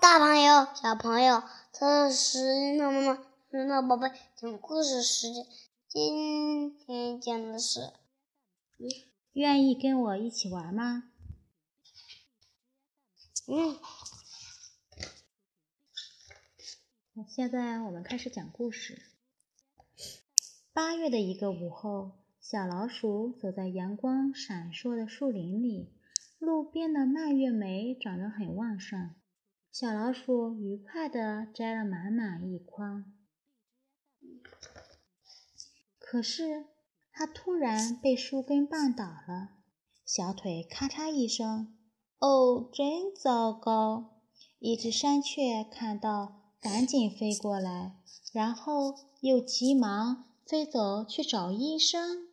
大朋友、小朋友，这是妈妈妈妈宝贝讲故事时间。今天讲的是，愿意跟我一起玩吗？嗯。现在我们开始讲故事。八月的一个午后，小老鼠走在阳光闪烁的树林里，路边的蔓越莓长得很旺盛。小老鼠愉快地摘了满满一筐。可是，它突然被树根绊倒了，小腿咔嚓一声，哦，真糟糕！一只山雀看到，赶紧飞过来，然后又急忙飞走去找医生。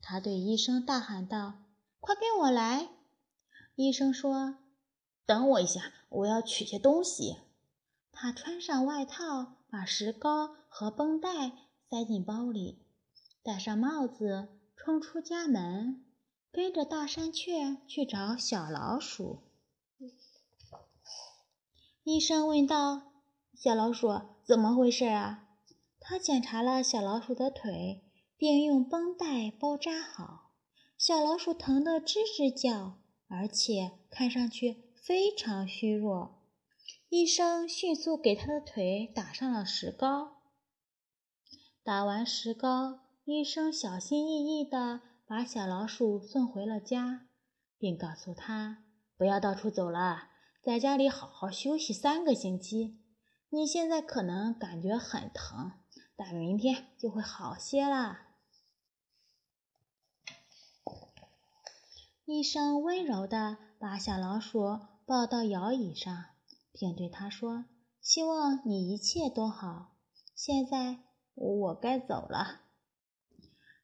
他对医生大喊道：“快跟我来！”医生说：“等我一下，我要取些东西。”他穿上外套，把石膏和绷带塞进包里。戴上帽子，冲出家门，跟着大山雀去找小老鼠。医生问道：“小老鼠，怎么回事啊？”他检查了小老鼠的腿，并用绷带包扎好。小老鼠疼得吱吱叫，而且看上去非常虚弱。医生迅速给他的腿打上了石膏。打完石膏。医生小心翼翼地把小老鼠送回了家，并告诉他不要到处走了，在家里好好休息三个星期。你现在可能感觉很疼，但明天就会好些啦。医生温柔地把小老鼠抱到摇椅上，并对他说：“希望你一切都好。现在我该走了。”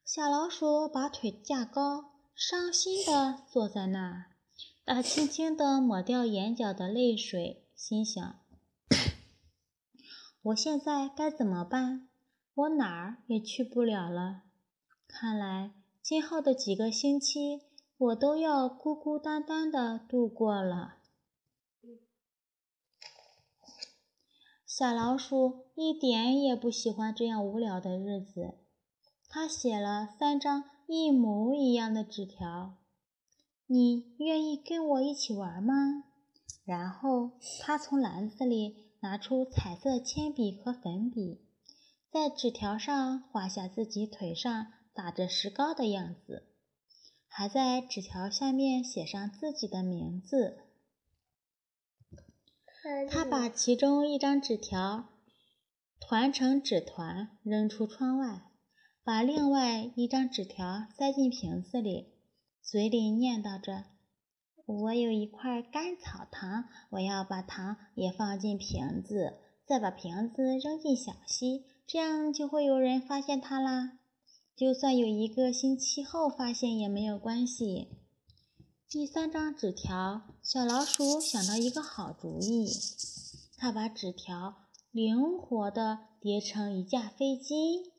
小老鼠把腿架高，伤心地坐在那儿。它轻轻地抹掉眼角的泪水，心想：“我现在该怎么办？我哪儿也去不了了。看来今后的几个星期，我都要孤孤单单地度过了。”小老鼠一点也不喜欢这样无聊的日子。他写了三张一模一样的纸条，你愿意跟我一起玩吗？然后他从篮子里拿出彩色铅笔和粉笔，在纸条上画下自己腿上打着石膏的样子，还在纸条下面写上自己的名字。他把其中一张纸条团成纸团，扔出窗外。把另外一张纸条塞进瓶子里，嘴里念叨着：“我有一块甘草糖，我要把糖也放进瓶子，再把瓶子扔进小溪，这样就会有人发现它啦。就算有一个星期后发现也没有关系。”第三张纸条，小老鼠想到一个好主意，它把纸条灵活地叠成一架飞机。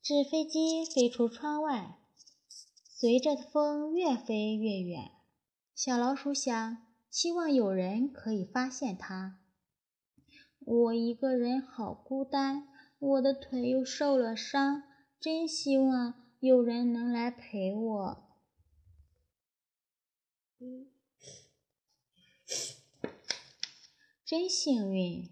纸飞机飞出窗外，随着风越飞越远。小老鼠想：希望有人可以发现它。我一个人好孤单，我的腿又受了伤，真希望有人能来陪我。真幸运，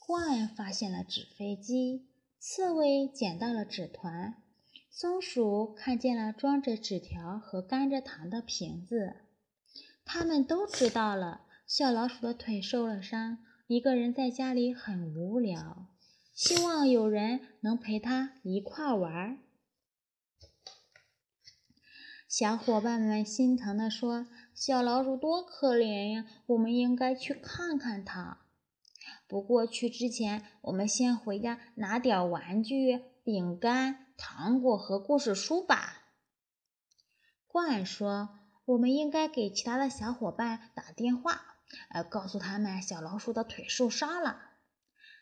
獾发现了纸飞机。刺猬捡到了纸团，松鼠看见了装着纸条和甘蔗糖的瓶子。他们都知道了，小老鼠的腿受了伤，一个人在家里很无聊，希望有人能陪他一块玩。小伙伴们心疼地说：“小老鼠多可怜呀，我们应该去看看它。”不过去之前，我们先回家拿点玩具、饼干、糖果和故事书吧。罐说：“我们应该给其他的小伙伴打电话，呃，告诉他们小老鼠的腿受伤了。”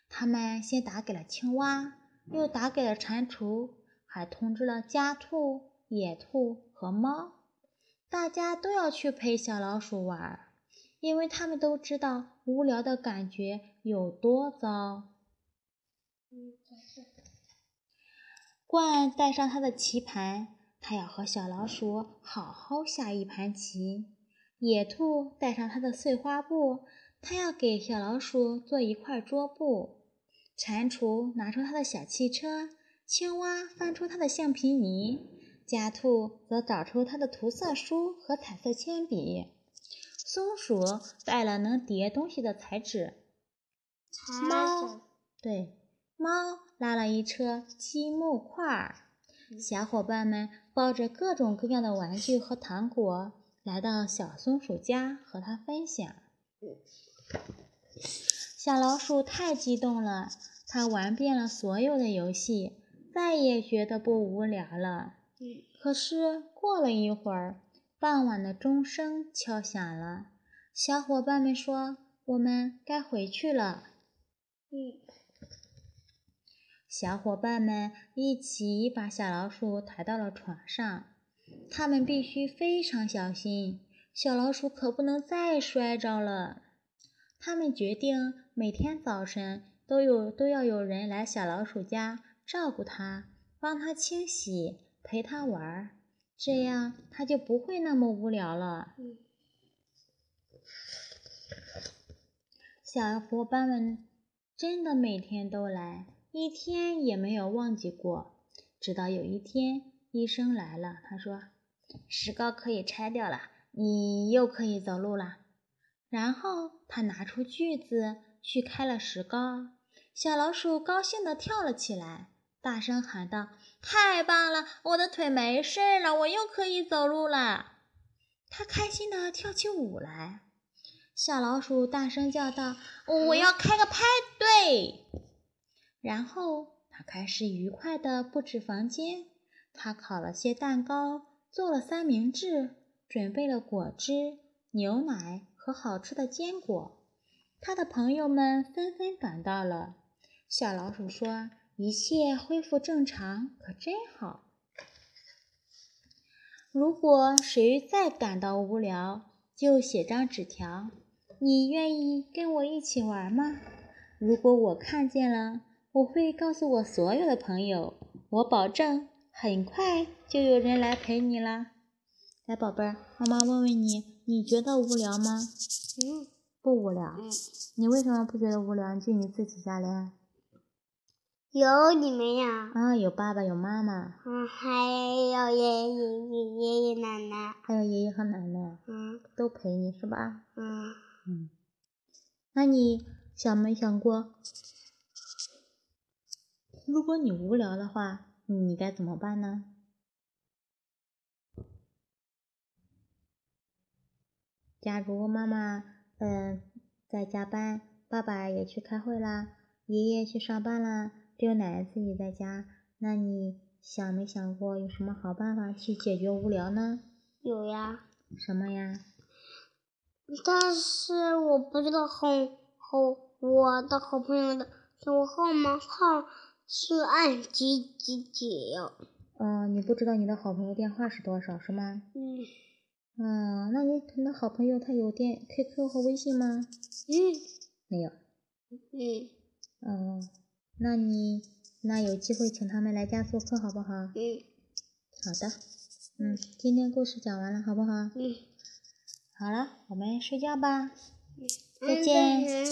他们先打给了青蛙，又打给了蟾蜍，还通知了家兔、野兔和猫，大家都要去陪小老鼠玩。因为他们都知道无聊的感觉有多糟。鹳带上他的棋盘，他要和小老鼠好好下一盘棋。野兔带上他的碎花布，他要给小老鼠做一块桌布。蟾蜍拿出他的小汽车，青蛙翻出他的橡皮泥，家兔则找出它的涂色书和彩色铅笔。松鼠带了能叠东西的彩纸。猫对猫拉了一车积木块儿。小伙伴们抱着各种各样的玩具和糖果。来到小松鼠家和它分享。小老鼠太激动了，它玩遍了所有的游戏，再也觉得不无聊了。可是过了一会儿，傍晚的钟声敲响了，小伙伴们说：“我们该回去了。”嗯。小伙伴们一起把小老鼠抬到了床上。他们必须非常小心，小老鼠可不能再摔着了。他们决定每天早晨都有都要有人来小老鼠家照顾它，帮它清洗，陪他玩，这样他就不会那么无聊了。小伙伴们真的每天都来，一天也没有忘记过。直到有一天。医生来了，他说：“石膏可以拆掉了，你又可以走路了。”然后他拿出锯子去开了石膏。小老鼠高兴地跳了起来，大声喊道：“太棒了！我的腿没事了，我又可以走路了。”他开心地跳起舞来。小老鼠大声叫道：“我要开个派对！”然后他开始愉快地布置房间。他烤了些蛋糕，做了三明治，准备了果汁、牛奶和好吃的坚果。他的朋友们纷纷赶到了。小老鼠说：“一切恢复正常，可真好。如果谁再感到无聊，就写张纸条。你愿意跟我一起玩吗？如果我看见了，我会告诉我所有的朋友。我保证。”很快就有人来陪你了。来，宝贝儿，妈妈问问你，你觉得无聊吗？嗯，不无聊。嗯，你为什么不觉得无聊？就你自己家里？有你们呀。啊，有爸爸，有妈妈。嗯，还有爷爷、爷爷奶奶。还有爷爷和奶奶。嗯。都陪你是吧？嗯。嗯。那你想没想过，如果你无聊的话？你该怎么办呢？假如妈妈嗯在加班，爸爸也去开会啦，爷爷去上班啦，只有奶奶自己在家，那你想没想过有什么好办法去解决无聊呢？有呀。什么呀？但是我不知道好好我的好朋友的电话号码号。是按几几几呀？嗯，你不知道你的好朋友电话是多少是吗？嗯。啊，那你你的好朋友他有电 QQ 和微信吗？嗯。没有。嗯。哦，那你那有机会请他们来家做客好不好？嗯。好的。嗯，今天故事讲完了，好不好？嗯。好了，我们睡觉吧。嗯。再见。